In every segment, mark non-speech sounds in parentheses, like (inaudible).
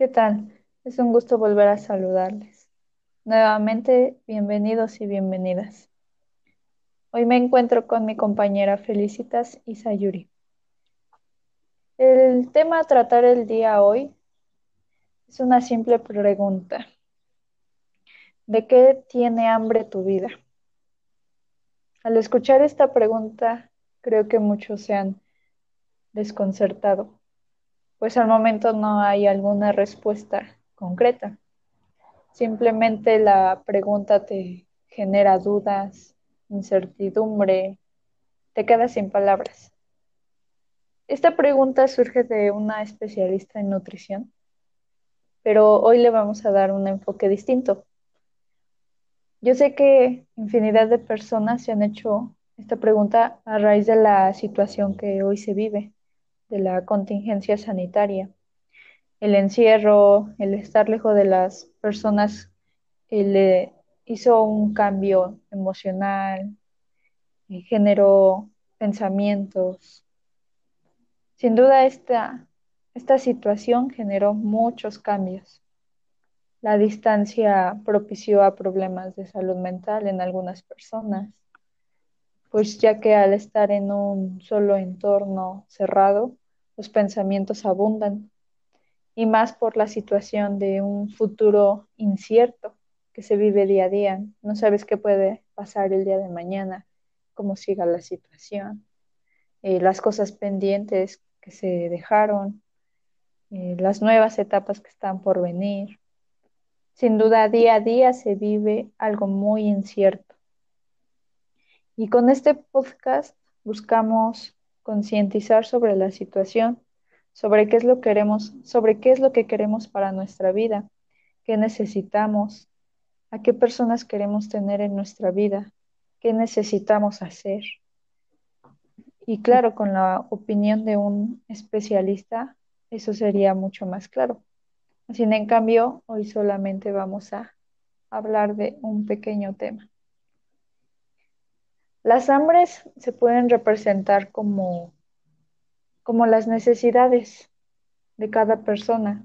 ¿Qué tal? Es un gusto volver a saludarles. Nuevamente, bienvenidos y bienvenidas. Hoy me encuentro con mi compañera Felicitas y Sayuri. El tema a tratar el día hoy es una simple pregunta. ¿De qué tiene hambre tu vida? Al escuchar esta pregunta, creo que muchos se han desconcertado, pues al momento no hay alguna respuesta concreta. Simplemente la pregunta te genera dudas, incertidumbre, te quedas sin palabras. Esta pregunta surge de una especialista en nutrición, pero hoy le vamos a dar un enfoque distinto. Yo sé que infinidad de personas se han hecho esta pregunta a raíz de la situación que hoy se vive, de la contingencia sanitaria. El encierro, el estar lejos de las personas, le hizo un cambio emocional, generó pensamientos. Sin duda esta, esta situación generó muchos cambios. La distancia propició a problemas de salud mental en algunas personas, pues ya que al estar en un solo entorno cerrado, los pensamientos abundan, y más por la situación de un futuro incierto que se vive día a día. No sabes qué puede pasar el día de mañana, cómo siga la situación, eh, las cosas pendientes que se dejaron, eh, las nuevas etapas que están por venir. Sin duda, día a día se vive algo muy incierto. Y con este podcast buscamos concientizar sobre la situación, sobre qué es lo que queremos, sobre qué es lo que queremos para nuestra vida, qué necesitamos, a qué personas queremos tener en nuestra vida, qué necesitamos hacer. Y claro, con la opinión de un especialista, eso sería mucho más claro. Sin en cambio, hoy solamente vamos a hablar de un pequeño tema. Las hambres se pueden representar como, como las necesidades de cada persona.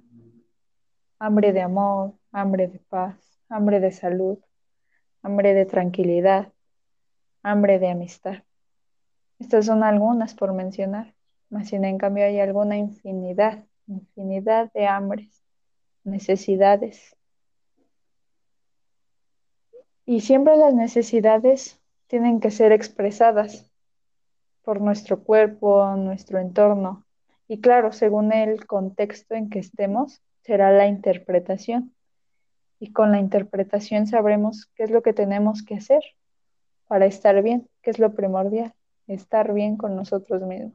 Hambre de amor, hambre de paz, hambre de salud, hambre de tranquilidad, hambre de amistad. Estas son algunas por mencionar, mas sin en cambio hay alguna infinidad, infinidad de hambres necesidades. Y siempre las necesidades tienen que ser expresadas por nuestro cuerpo, nuestro entorno. Y claro, según el contexto en que estemos, será la interpretación. Y con la interpretación sabremos qué es lo que tenemos que hacer para estar bien, qué es lo primordial, estar bien con nosotros mismos.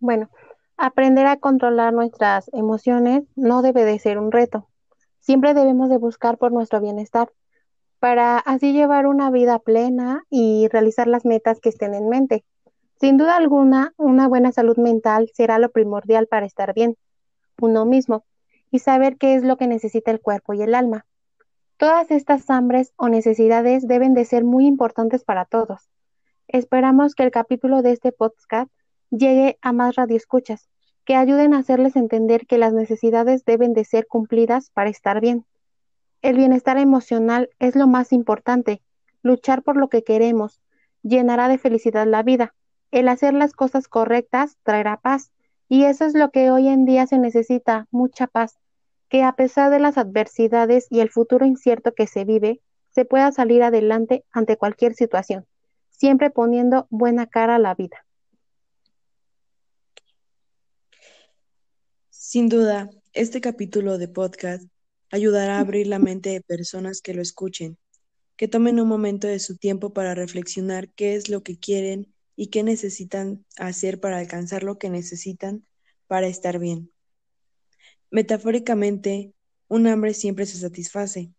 Bueno, Aprender a controlar nuestras emociones no debe de ser un reto. Siempre debemos de buscar por nuestro bienestar para así llevar una vida plena y realizar las metas que estén en mente. Sin duda alguna, una buena salud mental será lo primordial para estar bien, uno mismo, y saber qué es lo que necesita el cuerpo y el alma. Todas estas hambres o necesidades deben de ser muy importantes para todos. Esperamos que el capítulo de este podcast llegue a más radioescuchas, que ayuden a hacerles entender que las necesidades deben de ser cumplidas para estar bien. El bienestar emocional es lo más importante. Luchar por lo que queremos llenará de felicidad la vida. El hacer las cosas correctas traerá paz. Y eso es lo que hoy en día se necesita, mucha paz. Que a pesar de las adversidades y el futuro incierto que se vive, se pueda salir adelante ante cualquier situación, siempre poniendo buena cara a la vida. Sin duda, este capítulo de podcast ayudará a abrir la mente de personas que lo escuchen, que tomen un momento de su tiempo para reflexionar qué es lo que quieren y qué necesitan hacer para alcanzar lo que necesitan para estar bien. Metafóricamente, un hambre siempre se satisface,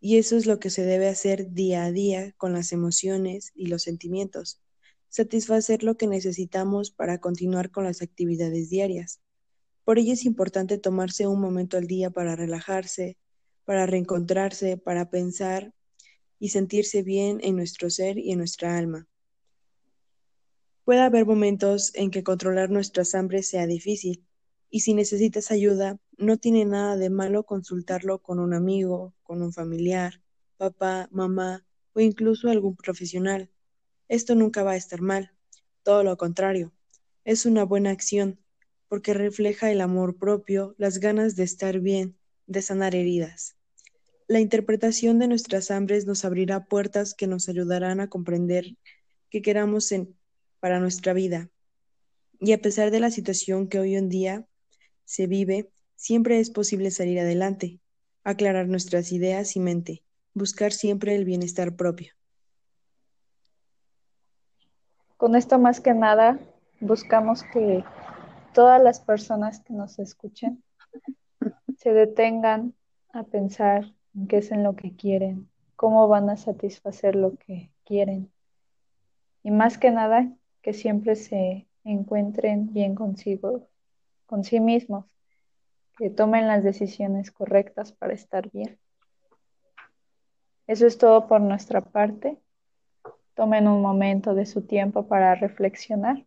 y eso es lo que se debe hacer día a día con las emociones y los sentimientos, satisfacer lo que necesitamos para continuar con las actividades diarias. Por ello es importante tomarse un momento al día para relajarse, para reencontrarse, para pensar y sentirse bien en nuestro ser y en nuestra alma. Puede haber momentos en que controlar nuestras hambres sea difícil, Y si necesitas ayuda, no tiene nada de malo consultarlo con un amigo, con un familiar, papá, mamá o incluso algún profesional. Esto nunca va a estar mal, todo lo contrario, es una buena acción, porque refleja el amor propio, las ganas de estar bien, de sanar heridas. La interpretación de nuestras hambres nos abrirá puertas que nos ayudarán a comprender qué queramos para nuestra vida. Y a pesar de la situación que hoy en día se vive, siempre es posible salir adelante, aclarar nuestras ideas y mente, buscar siempre el bienestar propio. Con esto más que nada buscamos que todas las personas que nos escuchen (laughs) se detengan a pensar en qué es en lo que quieren, cómo van a satisfacer lo que quieren. Y más que nada, que siempre se encuentren bien consigo, con sí mismos, que tomen las decisiones correctas para estar bien. Eso es todo por nuestra parte. Tomen un momento de su tiempo para reflexionar